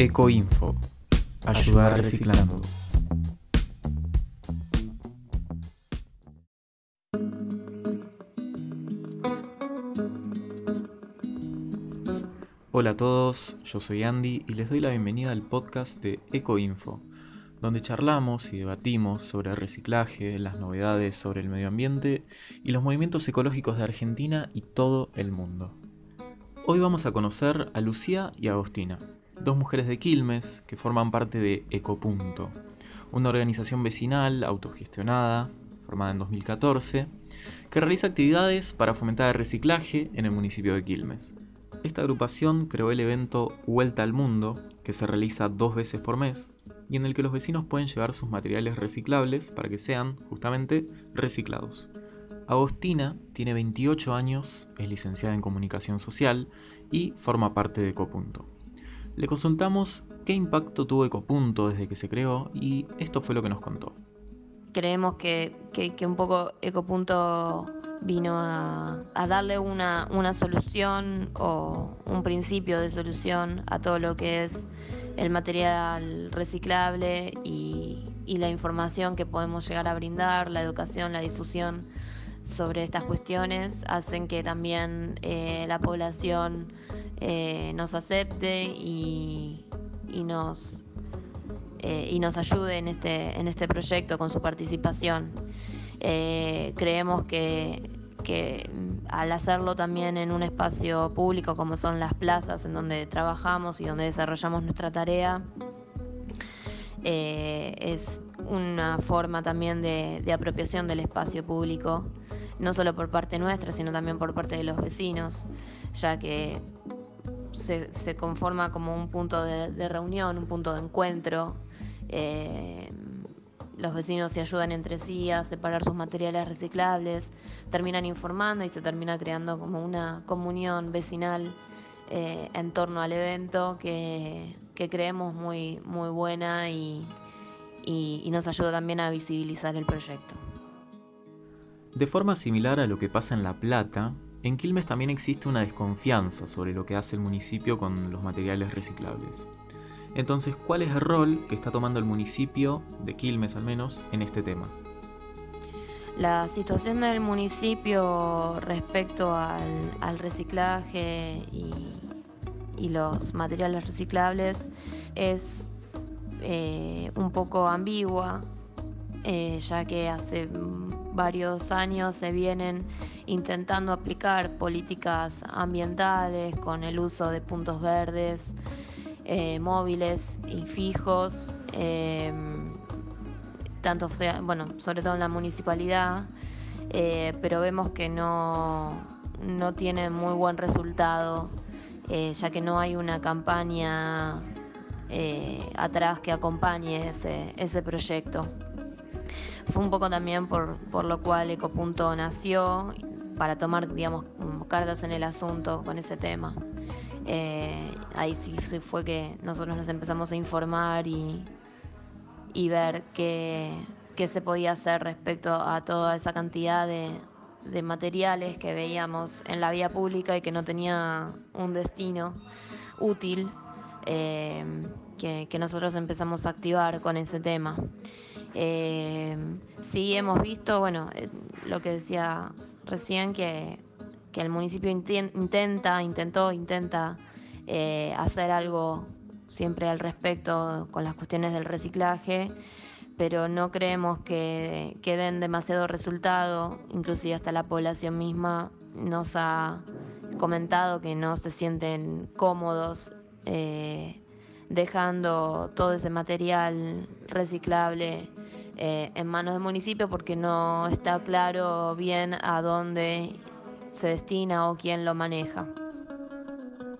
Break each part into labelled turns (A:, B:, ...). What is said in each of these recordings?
A: Ecoinfo. Ayudar reciclando. Hola a todos, yo soy Andy y les doy la bienvenida al podcast de Ecoinfo, donde charlamos y debatimos sobre el reciclaje, las novedades sobre el medio ambiente y los movimientos ecológicos de Argentina y todo el mundo. Hoy vamos a conocer a Lucía y Agostina, dos mujeres de Quilmes que forman parte de Ecopunto, una organización vecinal autogestionada, formada en 2014, que realiza actividades para fomentar el reciclaje en el municipio de Quilmes. Esta agrupación creó el evento Vuelta al Mundo, que se realiza dos veces por mes, y en el que los vecinos pueden llevar sus materiales reciclables para que sean, justamente, reciclados. Agostina tiene 28 años, es licenciada en Comunicación Social y forma parte de Ecopunto. Le consultamos qué impacto tuvo Ecopunto desde que se creó y esto fue lo que nos contó.
B: Creemos que, un poco Ecopunto vino a, darle una, solución o un principio de solución a todo lo que es el material reciclable y, la información que podemos llegar a brindar, la educación, la difusión sobre estas cuestiones, hacen que también eh, la población eh, nos acepte y, nos, eh, y nos ayude en este, en este proyecto con su participación. Creemos que, que al hacerlo también en un espacio público como son las plazas en donde trabajamos y donde desarrollamos nuestra tarea, es una forma también de, de, apropiación del espacio público, no solo por parte nuestra, sino también por parte de los vecinos, ya que se, conforma como un punto de, reunión, un punto de encuentro. Eh, los vecinos se ayudan entre sí a separar sus materiales reciclables, terminan informando y se termina creando como una comunión vecinal eh, en torno al evento que, creemos muy, muy buena y nos ayuda también a visibilizar el proyecto.
A: De forma similar a lo que pasa en La Plata, en Quilmes también existe una desconfianza sobre lo que hace el municipio con los materiales reciclables. Entonces, ¿cuál es el rol que está tomando el municipio, de Quilmes al menos, en este tema?
B: La situación del municipio respecto al, reciclaje y, los materiales reciclables es eh, un poco ambigua, eh, ya que hace varios años se vienen intentando aplicar políticas ambientales con el uso de puntos verdes, eh, móviles y fijos, eh, tanto bueno, sobre todo en la municipalidad, eh, pero vemos que no, no tiene muy buen resultado, ya que no hay una campaña atrás que acompañe ese, ese proyecto. Fue un poco también por, por lo cual Ecopunto nació para tomar, digamos, cartas en el asunto con ese tema. Eh, ahí sí, fue que nosotros nos empezamos a informar y, y ver qué, qué, se podía hacer respecto a toda esa cantidad de, de materiales que veíamos en la vía pública y que no tenía un destino útil. Eh, que, que, nosotros empezamos a activar con ese tema. Eh, sí hemos visto, bueno, lo que decía recién que, el municipio intenta, intentó, intenta eh, hacer algo siempre al respecto con las cuestiones del reciclaje, pero no creemos que, que den demasiado resultado, inclusive hasta la población misma nos ha comentado que no se sienten cómodos eh, dejando todo ese material reciclable eh, en manos del municipio porque no está claro bien a dónde se destina o quién lo maneja.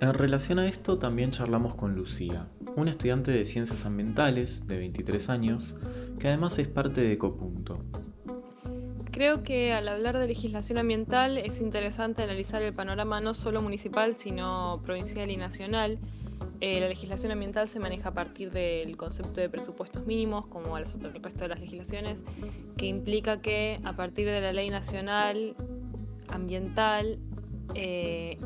A: En relación a esto también charlamos con Lucía, una estudiante de ciencias ambientales de 23 años, que además es parte de Ecopunto.
C: Creo que al hablar de legislación ambiental es interesante analizar el panorama no solo municipal, sino provincial y nacional, eh, la legislación ambiental se maneja a partir del concepto de presupuestos mínimos, como el resto de las legislaciones, que implica que a partir de la ley nacional ambiental, eh,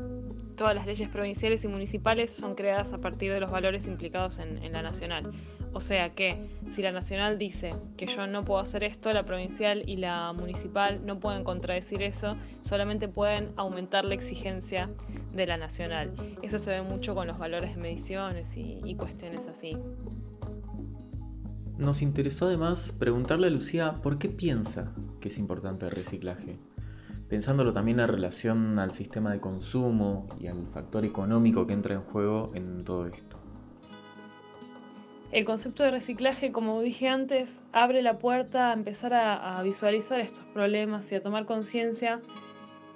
C: todas las leyes provinciales y municipales son creadas a partir de los valores implicados en, la nacional. O sea que si la nacional dice que yo no puedo hacer esto, la provincial y la municipal no pueden contradecir eso, solamente pueden aumentar la exigencia de la nacional. Eso se ve mucho con los valores de mediciones y cuestiones así.
A: Nos interesó además preguntarle a Lucía por qué piensa que es importante el reciclaje pensándolo también en relación al sistema de consumo y al factor económico que entra en juego en todo esto.
C: El concepto de reciclaje, como dije antes, abre la puerta a empezar a, visualizar estos problemas y a tomar conciencia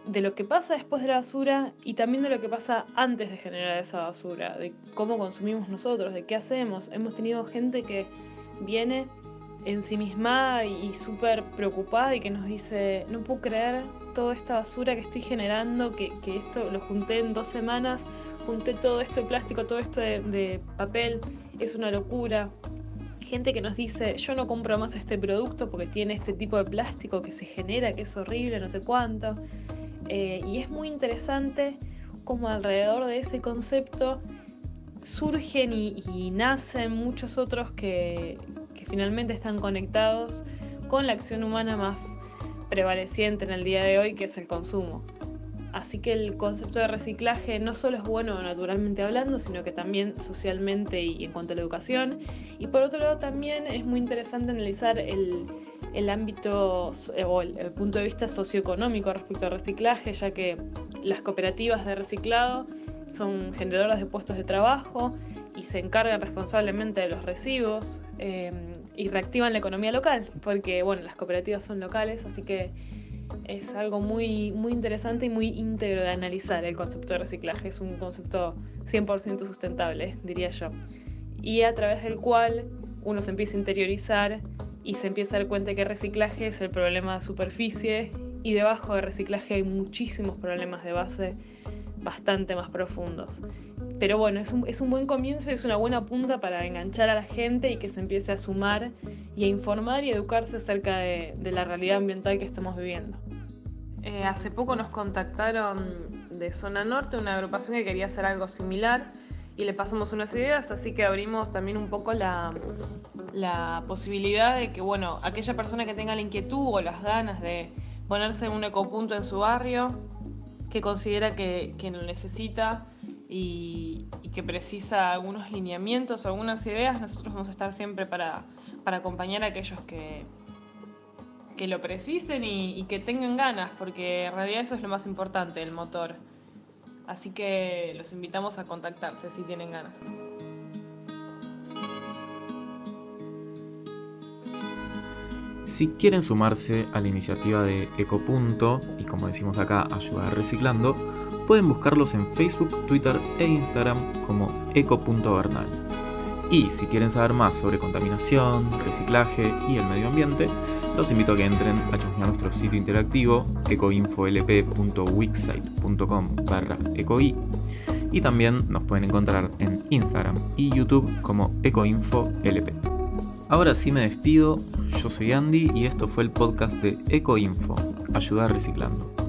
C: de lo que pasa después de la basura y también de lo que pasa antes de generar esa basura, de cómo consumimos nosotros, de qué hacemos. Hemos tenido gente que viene ensimismada y súper preocupada y que nos dice, no puedo creer toda esta basura que estoy generando, que, esto lo junté en dos semanas, junté todo esto de plástico, todo esto de, papel, es una locura. Gente que nos dice, yo no compro más este producto porque tiene este tipo de plástico que se genera, que es horrible, no sé cuánto. Eh, y es muy interesante como alrededor de ese concepto surgen y nacen muchos otros que, finalmente están conectados con la acción humana más prevaleciente en el día de hoy, que es el consumo. Así que el concepto de reciclaje no solo es bueno naturalmente hablando, sino que también socialmente y en cuanto a la educación. Y por otro lado también es muy interesante analizar el, ámbito eh, o el, el, punto de vista socioeconómico respecto al reciclaje, ya que las cooperativas de reciclado son generadoras de puestos de trabajo y se encargan responsablemente de los residuos eh, y reactivan la economía local, porque bueno, las cooperativas son locales, así que es algo muy, muy interesante y muy íntegro de analizar el concepto de reciclaje. Es un concepto 100% sustentable, diría yo. Y a través del cual uno se empieza a interiorizar y se empieza a dar cuenta que reciclaje es el problema de superficie y debajo de reciclaje hay muchísimos problemas de base bastante más profundos. Pero bueno, es un, es un buen comienzo y es una buena punta para enganchar a la gente y que se empiece a sumar y a informar y educarse acerca de, la realidad ambiental que estamos viviendo. Eh, hace poco nos contactaron de Zona Norte, una agrupación que quería hacer algo similar y le pasamos unas ideas, así que abrimos también un poco la, la posibilidad de que, bueno, aquella persona que tenga la inquietud o las ganas de ponerse en un ecopunto en su barrio, que considera que, que lo necesita, y, que precisa algunos lineamientos o algunas ideas, nosotros vamos a estar siempre para, acompañar a aquellos que, que lo precisen y, que tengan ganas, porque en realidad eso es lo más importante, el motor. Así que los invitamos a contactarse si tienen ganas.
A: Si quieren sumarse a la iniciativa de Ecopunto y como decimos acá, ayudar reciclando, pueden buscarlos en Facebook, Twitter e Instagram como eco.bernal. Y si quieren saber más sobre contaminación, reciclaje y el medio ambiente, los invito a que entren a chusmear nuestro sitio interactivo ecoinfolp.wixsite.com barra ecoi y también nos pueden encontrar en Instagram y YouTube como ecoinfolp. Ahora sí me despido, yo soy Andy y esto fue el podcast de Ecoinfo, Ayudar Reciclando.